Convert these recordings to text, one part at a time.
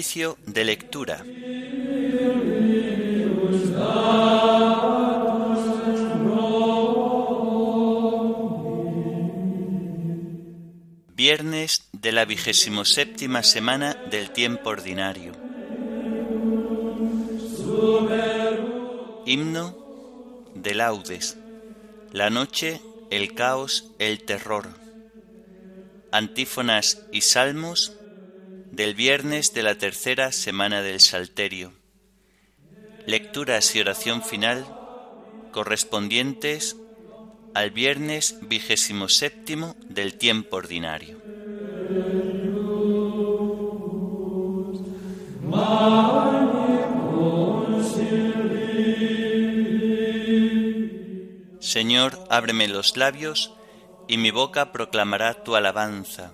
De lectura. Viernes de la vigésimo séptima semana del tiempo ordinario. Himno de laudes. La noche, el caos, el terror. Antífonas y salmos del viernes de la tercera semana del Salterio. Lecturas y oración final correspondientes al viernes vigésimo séptimo del tiempo ordinario. Señor, ábreme los labios, y mi boca proclamará tu alabanza.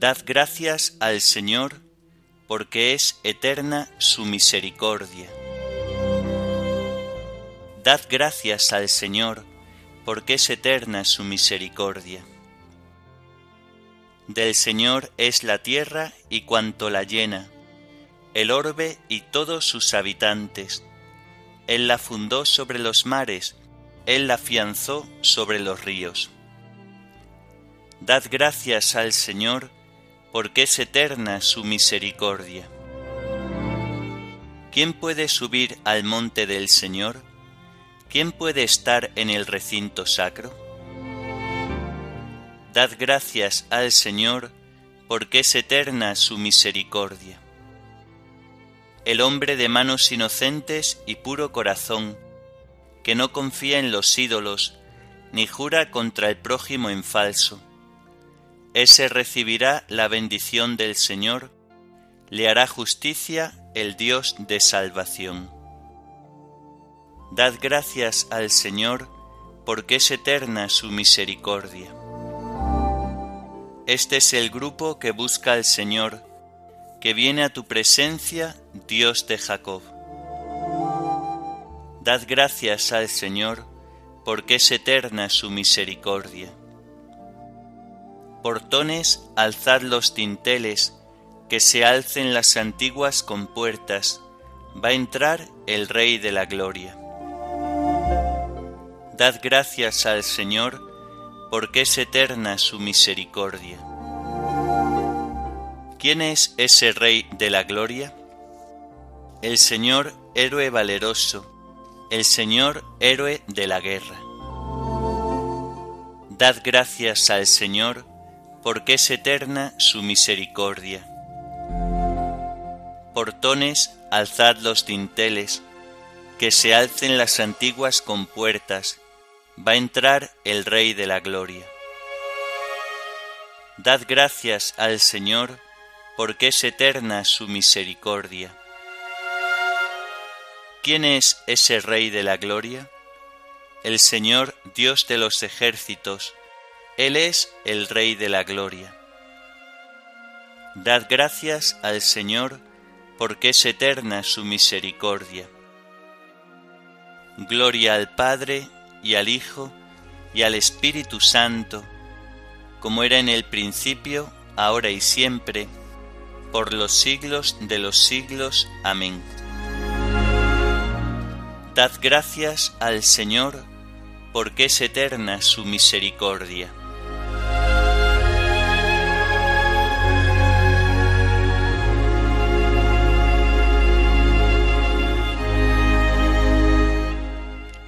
Dad gracias al Señor, porque es eterna su misericordia. Dad gracias al Señor, porque es eterna su misericordia. Del Señor es la tierra y cuanto la llena, el orbe y todos sus habitantes. Él la fundó sobre los mares, Él la afianzó sobre los ríos. Dad gracias al Señor, porque es eterna su misericordia. ¿Quién puede subir al monte del Señor? ¿Quién puede estar en el recinto sacro? Dad gracias al Señor, porque es eterna su misericordia. El hombre de manos inocentes y puro corazón, que no confía en los ídolos, ni jura contra el prójimo en falso, ese recibirá la bendición del Señor, le hará justicia el Dios de salvación. Dad gracias al Señor, porque es eterna su misericordia. Este es el grupo que busca al Señor, que viene a tu presencia, Dios de Jacob. Dad gracias al Señor, porque es eterna su misericordia. Portones, alzad los tinteles, que se alcen las antiguas compuertas, va a entrar el Rey de la Gloria. Dad gracias al Señor, porque es eterna su misericordia. ¿Quién es ese Rey de la Gloria? El Señor héroe valeroso, el Señor héroe de la guerra. Dad gracias al Señor, porque es eterna su misericordia. Portones, alzad los dinteles, que se alcen las antiguas compuertas, va a entrar el Rey de la Gloria. Dad gracias al Señor, porque es eterna su misericordia. ¿Quién es ese Rey de la Gloria? El Señor Dios de los ejércitos, él es el Rey de la Gloria. Dad gracias al Señor, porque es eterna su misericordia. Gloria al Padre y al Hijo y al Espíritu Santo, como era en el principio, ahora y siempre, por los siglos de los siglos. Amén. Dad gracias al Señor, porque es eterna su misericordia.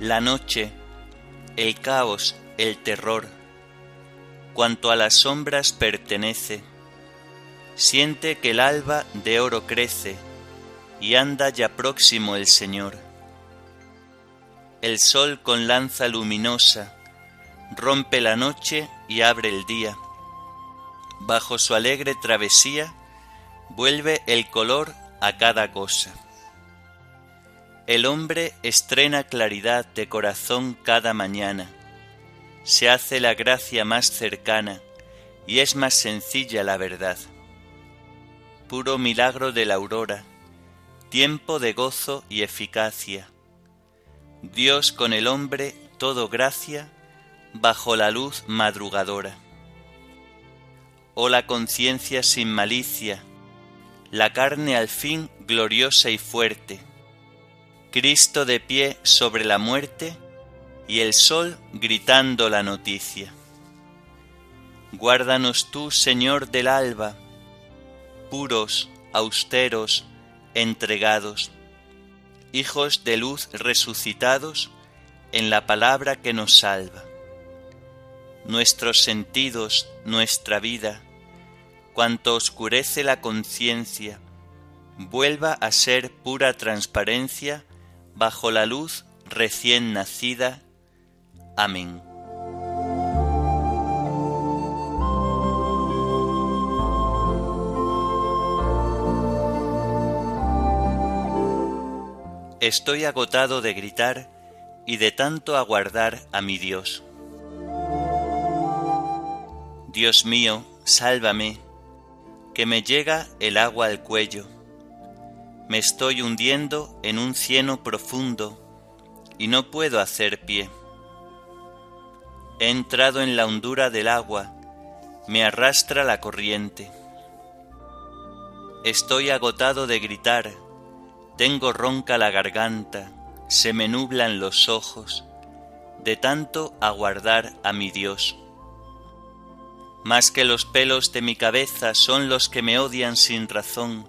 La noche, el caos, el terror, cuanto a las sombras pertenece, siente que el alba de oro crece y anda ya próximo el Señor. El sol con lanza luminosa rompe la noche y abre el día. Bajo su alegre travesía vuelve el color a cada cosa. El hombre estrena claridad de corazón cada mañana, se hace la gracia más cercana y es más sencilla la verdad. Puro milagro de la aurora, tiempo de gozo y eficacia. Dios con el hombre todo gracia bajo la luz madrugadora. Oh la conciencia sin malicia, la carne al fin gloriosa y fuerte, Cristo de pie sobre la muerte y el sol gritando la noticia. Guárdanos tú, Señor del alba, puros, austeros, entregados, hijos de luz resucitados en la palabra que nos salva. Nuestros sentidos, nuestra vida, cuanto oscurece la conciencia, vuelva a ser pura transparencia bajo la luz recién nacida. Amén. Estoy agotado de gritar y de tanto aguardar a mi Dios. Dios mío, sálvame, que me llega el agua al cuello. Me estoy hundiendo en un cieno profundo y no puedo hacer pie. He entrado en la hondura del agua, me arrastra la corriente. Estoy agotado de gritar, tengo ronca la garganta, se me nublan los ojos, de tanto aguardar a mi Dios. Más que los pelos de mi cabeza son los que me odian sin razón,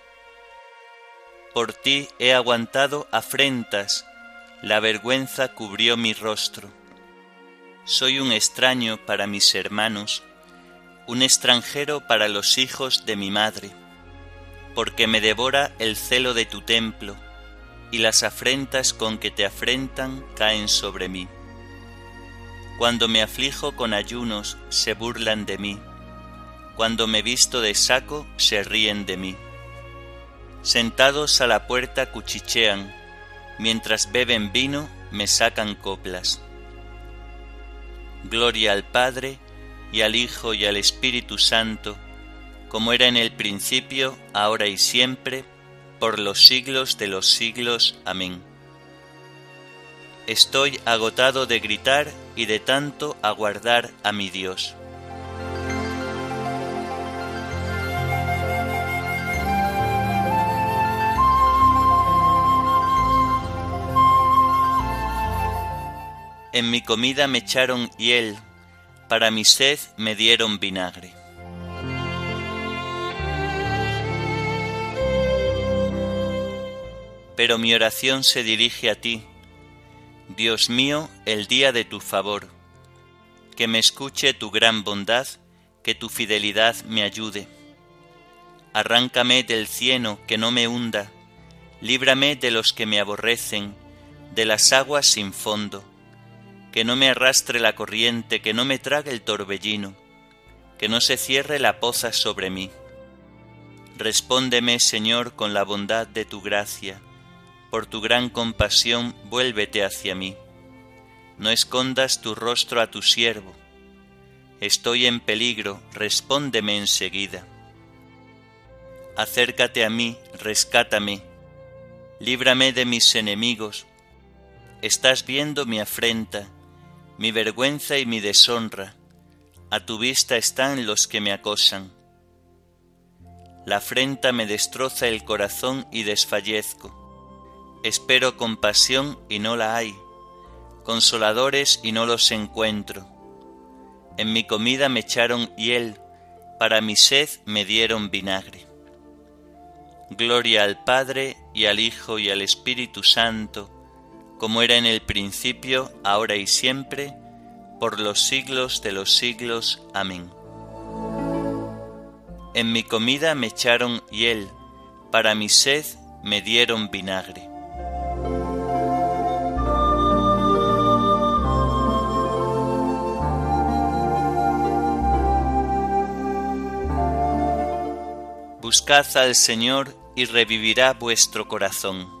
Por ti he aguantado afrentas, la vergüenza cubrió mi rostro. Soy un extraño para mis hermanos, un extranjero para los hijos de mi madre, porque me devora el celo de tu templo y las afrentas con que te afrentan caen sobre mí. Cuando me aflijo con ayunos, se burlan de mí. Cuando me visto de saco, se ríen de mí. Sentados a la puerta cuchichean, mientras beben vino, me sacan coplas. Gloria al Padre, y al Hijo, y al Espíritu Santo, como era en el principio, ahora y siempre, por los siglos de los siglos. Amén. Estoy agotado de gritar y de tanto aguardar a mi Dios. En mi comida me echaron hiel, para mi sed me dieron vinagre. pero mi oración se dirige a ti, Dios mío, el día de tu favor. Que me escuche tu gran bondad, que tu fidelidad me ayude. Arráncame del cieno, que no me hunda, líbrame de los que me aborrecen, de las aguas sin fondo, que no me arrastre la corriente, que no me trague el torbellino, que no se cierre la poza sobre mí. Respóndeme, Señor, con la bondad de tu gracia por tu gran compasión, vuélvete hacia mí. No escondas tu rostro a tu siervo. Estoy en peligro, respóndeme enseguida. Acércate a mí, rescátame, líbrame de mis enemigos. Estás viendo mi afrenta, mi vergüenza y mi deshonra. A tu vista están los que me acosan. La afrenta me destroza el corazón y desfallezco Espero compasión y no la hay, consoladores y no los encuentro. En mi comida me echaron hiel, para mi sed me dieron vinagre. Gloria al Padre y al Hijo y al Espíritu Santo, como era en el principio, ahora y siempre, por los siglos de los siglos. Amén. En mi comida me echaron hiel, para mi sed me dieron vinagre. Buscad al Señor y revivirá vuestro corazón.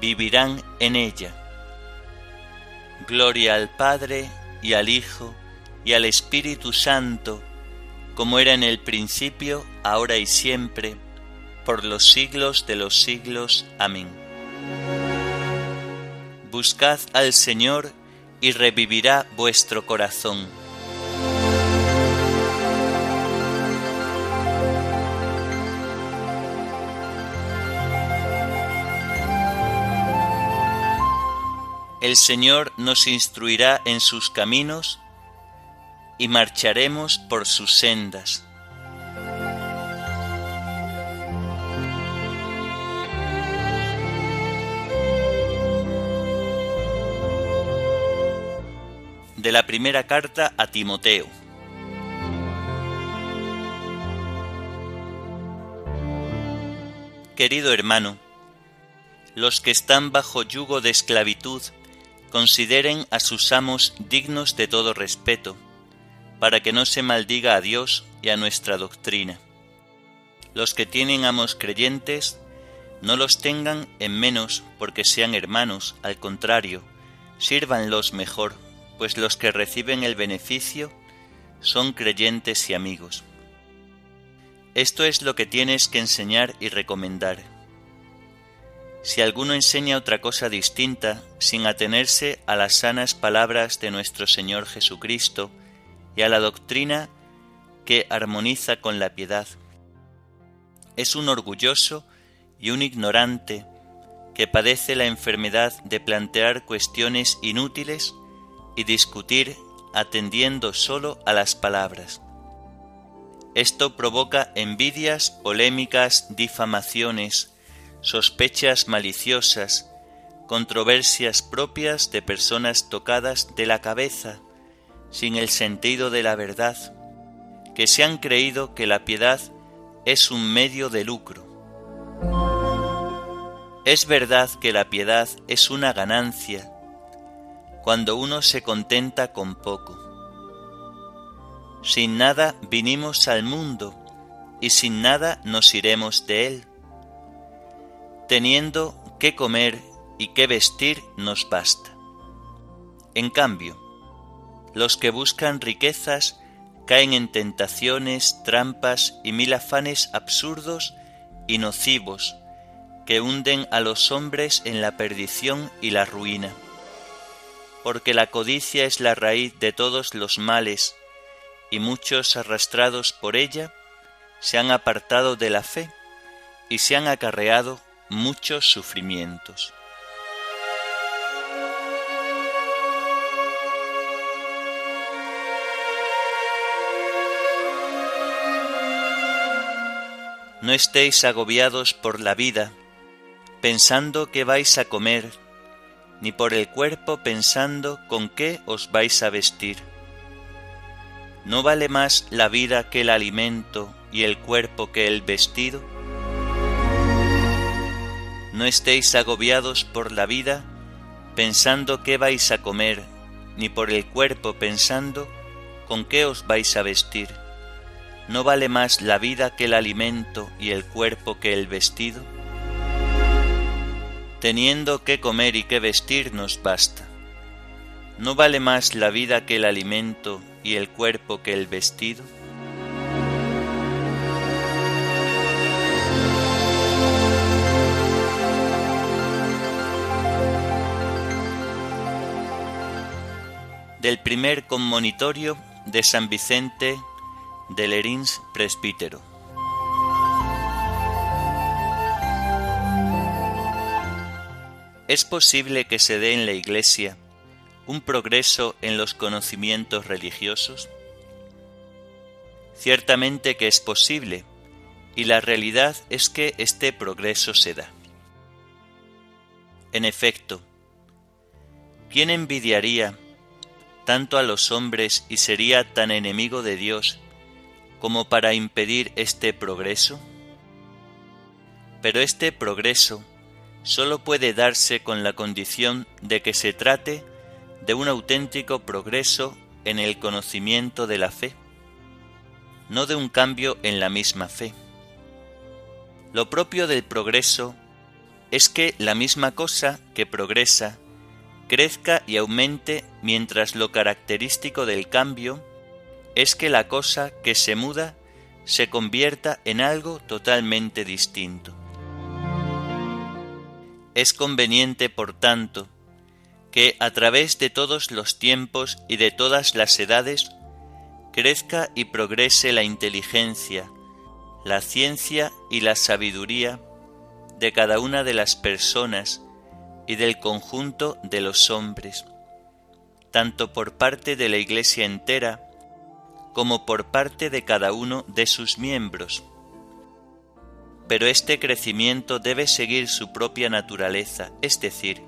vivirán en ella. Gloria al Padre y al Hijo y al Espíritu Santo, como era en el principio, ahora y siempre, por los siglos de los siglos. Amén. Buscad al Señor y revivirá vuestro corazón. El Señor nos instruirá en sus caminos y marcharemos por sus sendas. De la primera carta a Timoteo. Querido hermano, los que están bajo yugo de esclavitud consideren a sus amos dignos de todo respeto, para que no se maldiga a Dios y a nuestra doctrina. Los que tienen amos creyentes, no los tengan en menos porque sean hermanos, al contrario, sírvanlos mejor, pues los que reciben el beneficio son creyentes y amigos. Esto es lo que tienes que enseñar y recomendar. Si alguno enseña otra cosa distinta, sin atenerse a las sanas palabras de nuestro Señor Jesucristo, y a la doctrina que armoniza con la piedad. Es un orgulloso y un ignorante que padece la enfermedad de plantear cuestiones inútiles y discutir atendiendo solo a las palabras. Esto provoca envidias, polémicas, difamaciones, sospechas maliciosas, controversias propias de personas tocadas de la cabeza, sin el sentido de la verdad, que se han creído que la piedad es un medio de lucro. Es verdad que la piedad es una ganancia cuando uno se contenta con poco. Sin nada vinimos al mundo y sin nada nos iremos de él. Teniendo qué comer y qué vestir nos basta. En cambio, los que buscan riquezas caen en tentaciones, trampas y mil afanes absurdos y nocivos que hunden a los hombres en la perdición y la ruina. Porque la codicia es la raíz de todos los males, y muchos arrastrados por ella se han apartado de la fe y se han acarreado muchos sufrimientos. No estéis agobiados por la vida, pensando que vais a comer, ni por el cuerpo pensando con qué os vais a vestir. ¿No vale más la vida que el alimento y el cuerpo que el vestido? No estéis agobiados por la vida, pensando qué vais a comer, ni por el cuerpo pensando con qué os vais a vestir. ¿No vale más la vida que el alimento y el cuerpo que el vestido? Teniendo que comer y que vestir nos basta. ¿No vale más la vida que el alimento y el cuerpo que el vestido? Del primer conmonitorio de San Vicente de Lerins presbítero. ¿Es posible que se dé en la Iglesia un progreso en los conocimientos religiosos? Ciertamente que es posible, y la realidad es que este progreso se da. En efecto, ¿quién envidiaría tanto a los hombres y sería tan enemigo de Dios como para impedir este progreso? Pero este progreso sólo puede darse con la condición de que se trate de un auténtico progreso en el conocimiento de la fe, no de un cambio en la misma fe. Lo propio del progreso es que la misma cosa que progresa crezca y aumente mientras lo característico del cambio es que la cosa que se muda se convierta en algo totalmente distinto. Es conveniente, por tanto, que a través de todos los tiempos y de todas las edades crezca y progrese la inteligencia, la ciencia y la sabiduría de cada una de las personas y del conjunto de los hombres, tanto por parte de la Iglesia entera como por parte de cada uno de sus miembros pero este crecimiento debe seguir su propia naturaleza, es decir,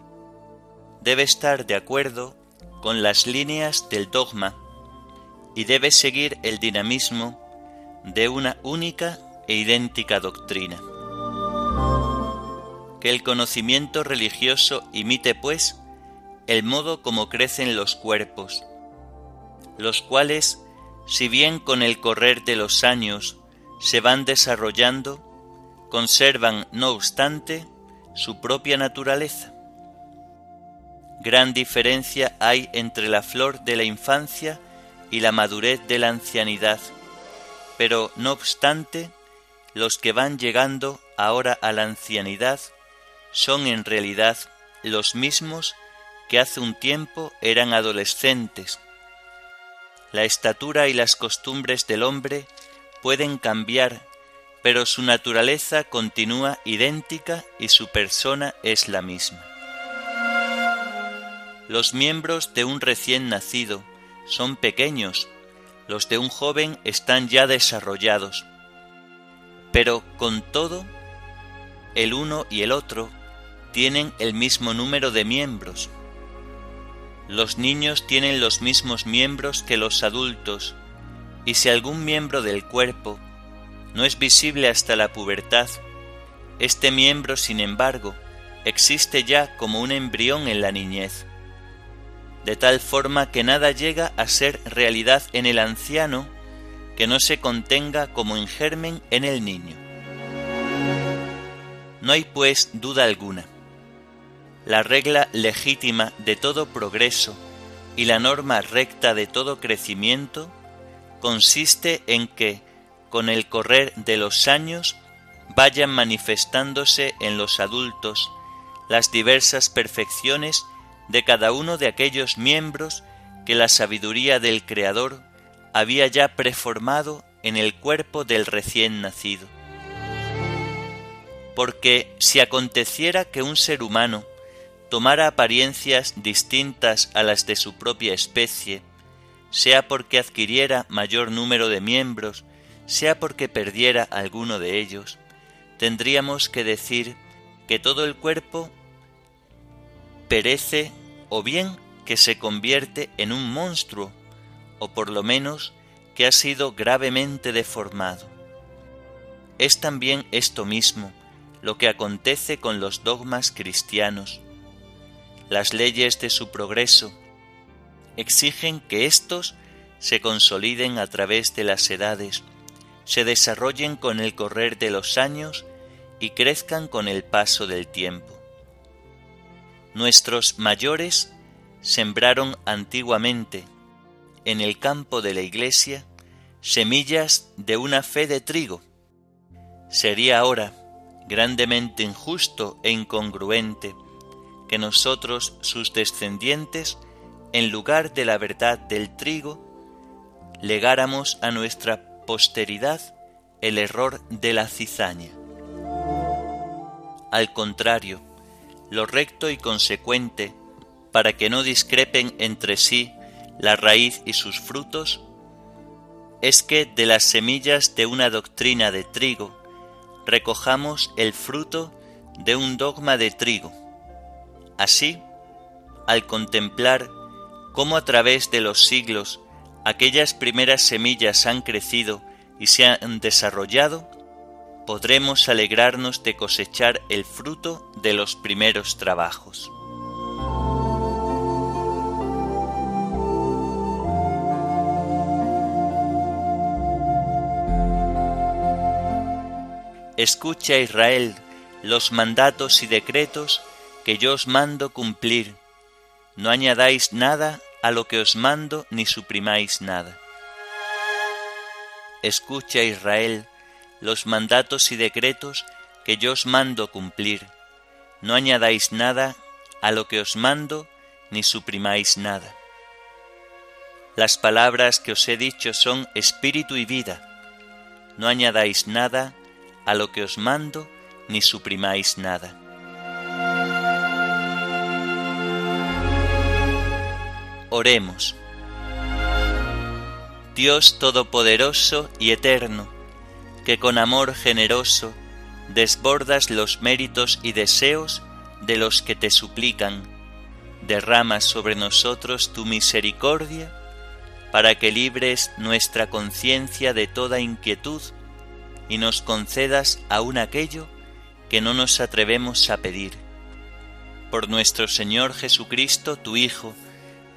debe estar de acuerdo con las líneas del dogma y debe seguir el dinamismo de una única e idéntica doctrina. Que el conocimiento religioso imite, pues, el modo como crecen los cuerpos, los cuales, si bien con el correr de los años se van desarrollando, conservan, no obstante, su propia naturaleza. Gran diferencia hay entre la flor de la infancia y la madurez de la ancianidad, pero no obstante, los que van llegando ahora a la ancianidad son en realidad los mismos que hace un tiempo eran adolescentes. La estatura y las costumbres del hombre pueden cambiar pero su naturaleza continúa idéntica y su persona es la misma. Los miembros de un recién nacido son pequeños, los de un joven están ya desarrollados, pero con todo, el uno y el otro tienen el mismo número de miembros. Los niños tienen los mismos miembros que los adultos, y si algún miembro del cuerpo no es visible hasta la pubertad. Este miembro, sin embargo, existe ya como un embrión en la niñez, de tal forma que nada llega a ser realidad en el anciano que no se contenga como en germen en el niño. No hay pues duda alguna. La regla legítima de todo progreso y la norma recta de todo crecimiento consiste en que con el correr de los años vayan manifestándose en los adultos las diversas perfecciones de cada uno de aquellos miembros que la sabiduría del Creador había ya preformado en el cuerpo del recién nacido. Porque si aconteciera que un ser humano tomara apariencias distintas a las de su propia especie, sea porque adquiriera mayor número de miembros sea porque perdiera alguno de ellos, tendríamos que decir que todo el cuerpo perece o bien que se convierte en un monstruo, o por lo menos que ha sido gravemente deformado. Es también esto mismo lo que acontece con los dogmas cristianos. Las leyes de su progreso exigen que éstos se consoliden a través de las edades, se desarrollen con el correr de los años y crezcan con el paso del tiempo. Nuestros mayores sembraron antiguamente en el campo de la Iglesia semillas de una fe de trigo. Sería ahora grandemente injusto e incongruente que nosotros, sus descendientes, en lugar de la verdad del trigo, legáramos a nuestra posteridad el error de la cizaña. Al contrario, lo recto y consecuente, para que no discrepen entre sí la raíz y sus frutos, es que de las semillas de una doctrina de trigo recojamos el fruto de un dogma de trigo. Así, al contemplar cómo a través de los siglos aquellas primeras semillas han crecido y se han desarrollado, podremos alegrarnos de cosechar el fruto de los primeros trabajos. Escucha Israel los mandatos y decretos que yo os mando cumplir. No añadáis nada a lo que os mando ni suprimáis nada. Escucha Israel los mandatos y decretos que yo os mando cumplir. No añadáis nada a lo que os mando ni suprimáis nada. Las palabras que os he dicho son espíritu y vida. No añadáis nada a lo que os mando, ni suprimáis nada. Oremos. Dios Todopoderoso y Eterno, que con amor generoso desbordas los méritos y deseos de los que te suplican, derrama sobre nosotros tu misericordia, para que libres nuestra conciencia de toda inquietud y nos concedas aún aquello que no nos atrevemos a pedir. Por nuestro Señor Jesucristo, tu Hijo,